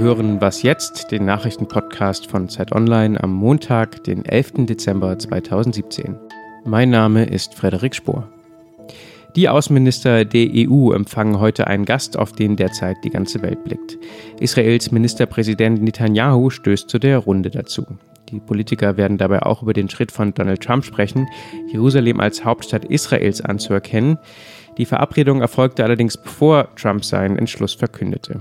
hören Was jetzt, den Nachrichtenpodcast von Zeit Online am Montag, den 11. Dezember 2017. Mein Name ist Frederik Spohr. Die Außenminister der EU empfangen heute einen Gast, auf den derzeit die ganze Welt blickt. Israels Ministerpräsident Netanyahu stößt zu der Runde dazu. Die Politiker werden dabei auch über den Schritt von Donald Trump sprechen, Jerusalem als Hauptstadt Israels anzuerkennen. Die Verabredung erfolgte allerdings bevor Trump seinen Entschluss verkündete.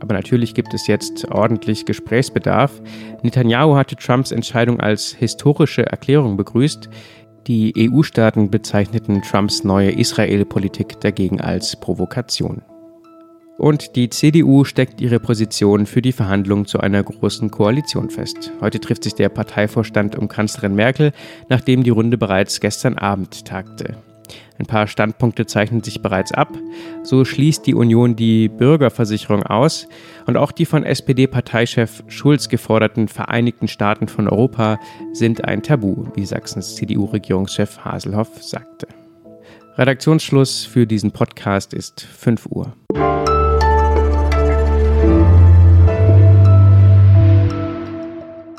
Aber natürlich gibt es jetzt ordentlich Gesprächsbedarf. Netanyahu hatte Trumps Entscheidung als historische Erklärung begrüßt. Die EU-Staaten bezeichneten Trumps neue Israel-Politik dagegen als Provokation. Und die CDU steckt ihre Position für die Verhandlungen zu einer großen Koalition fest. Heute trifft sich der Parteivorstand um Kanzlerin Merkel, nachdem die Runde bereits gestern Abend tagte. Ein paar Standpunkte zeichnen sich bereits ab. So schließt die Union die Bürgerversicherung aus und auch die von SPD-Parteichef Schulz geforderten Vereinigten Staaten von Europa sind ein Tabu, wie Sachsens CDU-Regierungschef Haselhoff sagte. Redaktionsschluss für diesen Podcast ist 5 Uhr.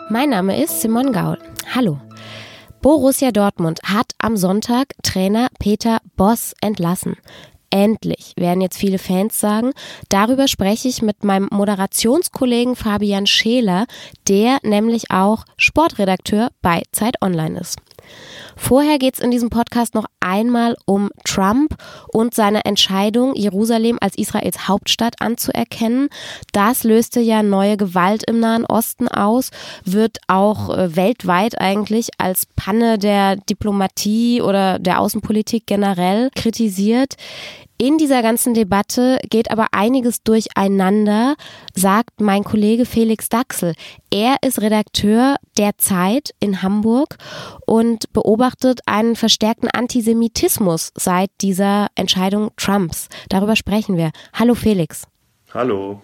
Mein Name ist Simon Gaul. Hallo. Borussia Dortmund hat am Sonntag Trainer Peter Boss entlassen. Endlich, werden jetzt viele Fans sagen. Darüber spreche ich mit meinem Moderationskollegen Fabian Scheler, der nämlich auch Sportredakteur bei Zeit Online ist. Vorher geht es in diesem Podcast noch einmal um Trump und seine Entscheidung, Jerusalem als Israels Hauptstadt anzuerkennen. Das löste ja neue Gewalt im Nahen Osten aus, wird auch äh, weltweit eigentlich als Panne der Diplomatie oder der Außenpolitik generell kritisiert. In dieser ganzen Debatte geht aber einiges durcheinander, sagt mein Kollege Felix Daxel. Er ist Redakteur der Zeit in Hamburg und beobachtet einen verstärkten Antisemitismus seit dieser Entscheidung Trumps. Darüber sprechen wir. Hallo Felix. Hallo.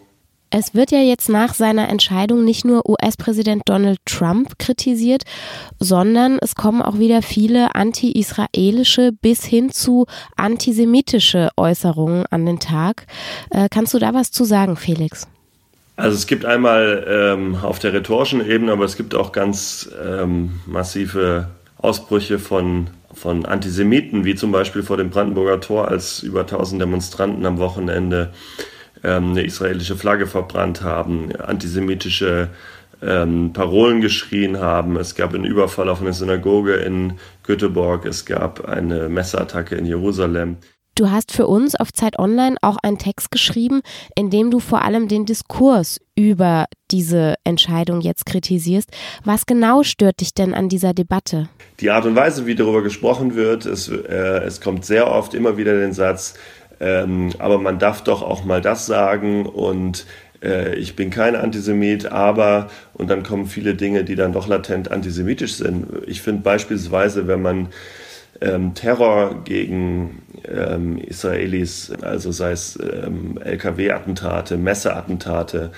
Es wird ja jetzt nach seiner Entscheidung nicht nur US-Präsident Donald Trump kritisiert, sondern es kommen auch wieder viele anti-israelische bis hin zu antisemitische Äußerungen an den Tag. Äh, kannst du da was zu sagen, Felix? Also es gibt einmal ähm, auf der rhetorischen Ebene, aber es gibt auch ganz ähm, massive Ausbrüche von, von Antisemiten, wie zum Beispiel vor dem Brandenburger Tor, als über 1000 Demonstranten am Wochenende eine israelische Flagge verbrannt haben, antisemitische ähm, Parolen geschrien haben. Es gab einen Überfall auf eine Synagoge in Göteborg. Es gab eine Messerattacke in Jerusalem. Du hast für uns auf Zeit Online auch einen Text geschrieben, in dem du vor allem den Diskurs über diese Entscheidung jetzt kritisierst. Was genau stört dich denn an dieser Debatte? Die Art und Weise, wie darüber gesprochen wird, es, äh, es kommt sehr oft immer wieder den Satz, ähm, aber man darf doch auch mal das sagen und äh, ich bin kein Antisemit, aber und dann kommen viele Dinge, die dann doch latent antisemitisch sind. Ich finde beispielsweise, wenn man ähm, Terror gegen ähm, Israelis, also sei es ähm, LKW-Attentate, Messeattentate,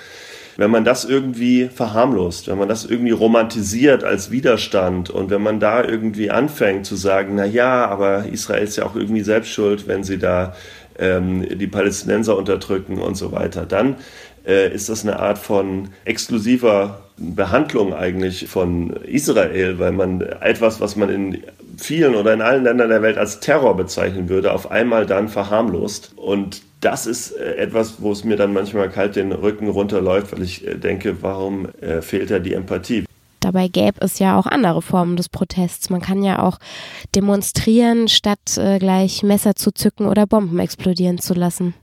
wenn man das irgendwie verharmlost, wenn man das irgendwie romantisiert als Widerstand und wenn man da irgendwie anfängt zu sagen, na ja, aber Israel ist ja auch irgendwie selbst schuld, wenn sie da ähm, die Palästinenser unterdrücken und so weiter, dann äh, ist das eine Art von exklusiver Behandlung eigentlich von Israel, weil man etwas, was man in vielen oder in allen Ländern der Welt als Terror bezeichnen würde, auf einmal dann verharmlost. Und das ist äh, etwas, wo es mir dann manchmal kalt den Rücken runterläuft, weil ich äh, denke, warum äh, fehlt da die Empathie? Dabei gäbe es ja auch andere Formen des Protests. Man kann ja auch demonstrieren, statt äh, gleich Messer zu zücken oder Bomben explodieren zu lassen.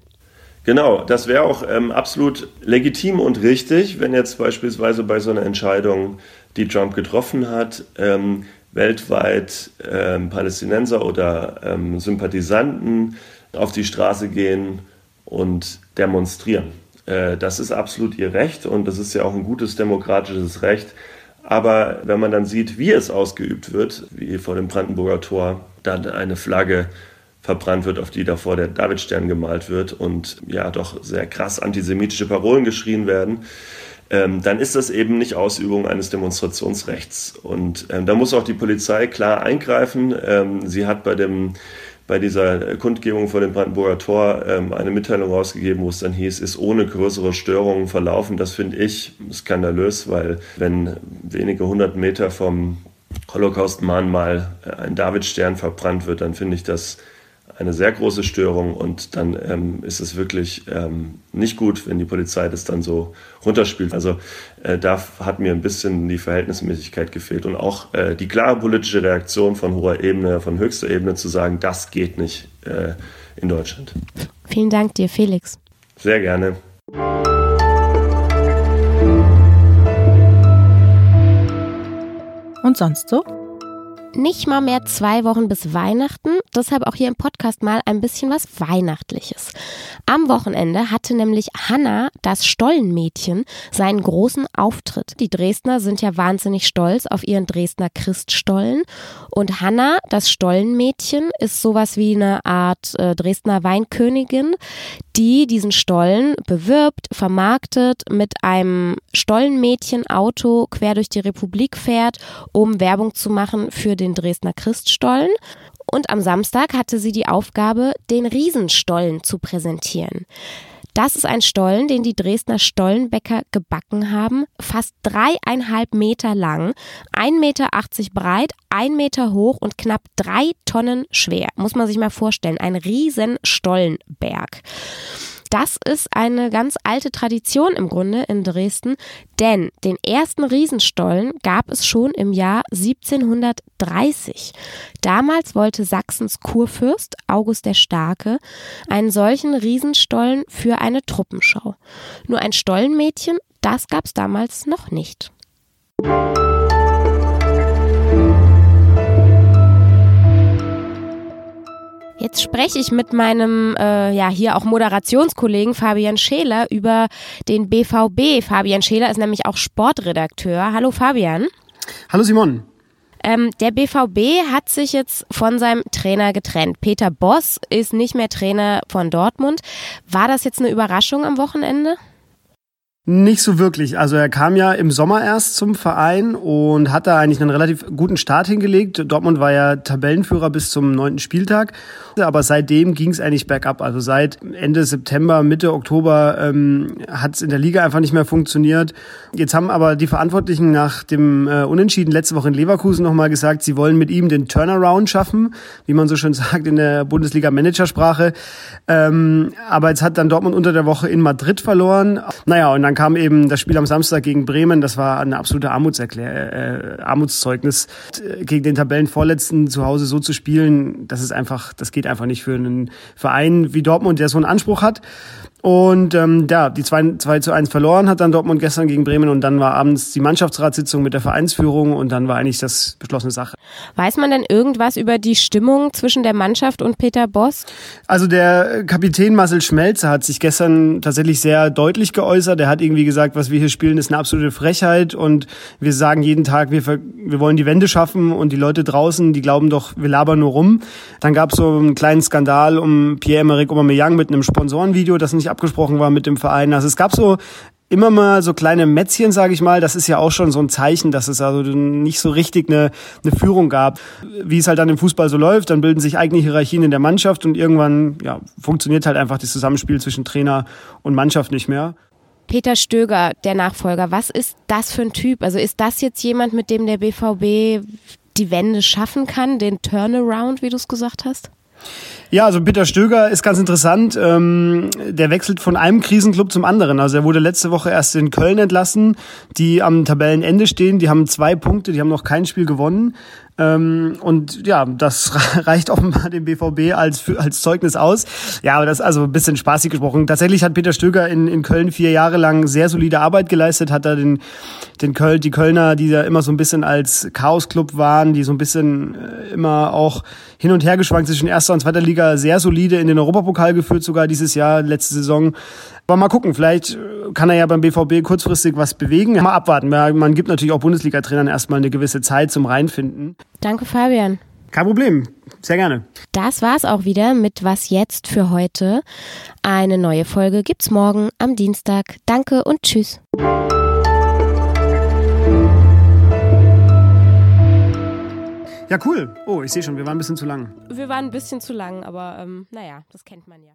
Genau, das wäre auch ähm, absolut legitim und richtig, wenn jetzt beispielsweise bei so einer Entscheidung, die Trump getroffen hat, ähm, weltweit ähm, Palästinenser oder ähm, Sympathisanten auf die Straße gehen und demonstrieren. Äh, das ist absolut ihr Recht und das ist ja auch ein gutes demokratisches Recht. Aber wenn man dann sieht, wie es ausgeübt wird, wie vor dem Brandenburger Tor dann eine Flagge verbrannt wird, auf die davor der Davidstern gemalt wird und ja doch sehr krass antisemitische Parolen geschrien werden, ähm, dann ist das eben nicht Ausübung eines Demonstrationsrechts. Und ähm, da muss auch die Polizei klar eingreifen. Ähm, sie hat bei dem bei dieser Kundgebung vor dem Brandenburger Tor ähm, eine Mitteilung rausgegeben, wo es dann hieß, ist ohne größere Störungen verlaufen. Das finde ich skandalös, weil wenn wenige hundert Meter vom Holocaust-Mahnmal ein Davidstern verbrannt wird, dann finde ich das eine sehr große Störung und dann ähm, ist es wirklich ähm, nicht gut, wenn die Polizei das dann so runterspielt. Also äh, da hat mir ein bisschen die Verhältnismäßigkeit gefehlt und auch äh, die klare politische Reaktion von hoher Ebene, von höchster Ebene zu sagen, das geht nicht äh, in Deutschland. Vielen Dank dir, Felix. Sehr gerne. Und sonst so? Nicht mal mehr zwei Wochen bis Weihnachten. Deshalb auch hier im Podcast mal ein bisschen was Weihnachtliches. Am Wochenende hatte nämlich Hanna, das Stollenmädchen, seinen großen Auftritt. Die Dresdner sind ja wahnsinnig stolz auf ihren Dresdner Christstollen. Und Hanna, das Stollenmädchen, ist sowas wie eine Art äh, Dresdner Weinkönigin, die diesen Stollen bewirbt, vermarktet, mit einem Stollenmädchen-Auto quer durch die Republik fährt, um Werbung zu machen für den Dresdner Christstollen. Und am Samstag hatte sie die Aufgabe, den Riesenstollen zu präsentieren. Das ist ein Stollen, den die Dresdner Stollenbäcker gebacken haben. Fast dreieinhalb Meter lang, 1,80 Meter breit, ein Meter hoch und knapp drei Tonnen schwer. Muss man sich mal vorstellen. Ein riesen Stollenberg. Das ist eine ganz alte Tradition im Grunde in Dresden, denn den ersten Riesenstollen gab es schon im Jahr 1730. Damals wollte Sachsens Kurfürst August der Starke einen solchen Riesenstollen für eine Truppenschau. Nur ein Stollenmädchen, das gab es damals noch nicht. Jetzt spreche ich mit meinem, äh, ja, hier auch Moderationskollegen Fabian Scheler über den BVB. Fabian Scheler ist nämlich auch Sportredakteur. Hallo Fabian. Hallo Simon. Ähm, der BVB hat sich jetzt von seinem Trainer getrennt. Peter Boss ist nicht mehr Trainer von Dortmund. War das jetzt eine Überraschung am Wochenende? Nicht so wirklich. Also er kam ja im Sommer erst zum Verein und hat da eigentlich einen relativ guten Start hingelegt. Dortmund war ja Tabellenführer bis zum neunten Spieltag, aber seitdem ging es eigentlich bergab. Also seit Ende September, Mitte Oktober ähm, hat es in der Liga einfach nicht mehr funktioniert. Jetzt haben aber die Verantwortlichen nach dem äh, Unentschieden letzte Woche in Leverkusen nochmal gesagt, sie wollen mit ihm den Turnaround schaffen, wie man so schön sagt in der Bundesliga-Managersprache. Ähm, aber jetzt hat dann Dortmund unter der Woche in Madrid verloren. Naja, und dann kam eben das Spiel am Samstag gegen Bremen. Das war eine absolute Armutserklär äh, Armutszeugnis. Gegen den Tabellenvorletzten zu Hause so zu spielen, das ist einfach, das geht einfach nicht für einen Verein wie Dortmund, der so einen Anspruch hat. Und ähm, ja, die 2, 2 zu 1 verloren hat dann Dortmund gestern gegen Bremen und dann war abends die Mannschaftsratssitzung mit der Vereinsführung und dann war eigentlich das beschlossene Sache. Weiß man denn irgendwas über die Stimmung zwischen der Mannschaft und Peter Boss? Also der Kapitän Marcel Schmelzer hat sich gestern tatsächlich sehr deutlich geäußert. Er hat irgendwie gesagt, was wir hier spielen, ist eine absolute Frechheit und wir sagen jeden Tag, wir, wir wollen die Wende schaffen und die Leute draußen, die glauben doch, wir labern nur rum. Dann gab es so einen kleinen Skandal um Pierre-Emerick Aubameyang mit einem Sponsorenvideo, das nicht abgesprochen war mit dem Verein. Also es gab so immer mal so kleine Mätzchen, sage ich mal. Das ist ja auch schon so ein Zeichen, dass es also nicht so richtig eine, eine Führung gab. Wie es halt dann im Fußball so läuft, dann bilden sich eigene Hierarchien in der Mannschaft und irgendwann ja, funktioniert halt einfach das Zusammenspiel zwischen Trainer und Mannschaft nicht mehr. Peter Stöger, der Nachfolger, was ist das für ein Typ? Also ist das jetzt jemand, mit dem der BVB die Wende schaffen kann, den Turnaround, wie du es gesagt hast? Ja, also Peter Stöger ist ganz interessant. Ähm, der wechselt von einem Krisenclub zum anderen. Also er wurde letzte Woche erst in Köln entlassen, die am Tabellenende stehen. Die haben zwei Punkte, die haben noch kein Spiel gewonnen. Ähm, und ja, das reicht offenbar dem BVB als, als Zeugnis aus. Ja, aber das also ein bisschen spaßig gesprochen. Tatsächlich hat Peter Stöger in, in Köln vier Jahre lang sehr solide Arbeit geleistet, hat da den, den Köln, die Kölner, die ja immer so ein bisschen als Chaos-Club waren, die so ein bisschen äh, immer auch hin und her geschwankt zwischen erster und zweiter Liga, sehr solide in den Europapokal geführt, sogar dieses Jahr, letzte Saison. Aber mal gucken, vielleicht kann er ja beim BVB kurzfristig was bewegen. Mal abwarten. Man gibt natürlich auch Bundesliga-Trainern erstmal eine gewisse Zeit zum Reinfinden. Danke, Fabian. Kein Problem. Sehr gerne. Das war's auch wieder mit Was jetzt für heute. Eine neue Folge gibt's morgen am Dienstag. Danke und tschüss. Ja, cool. Oh, ich sehe schon, wir waren ein bisschen zu lang. Wir waren ein bisschen zu lang, aber ähm, naja, das kennt man ja.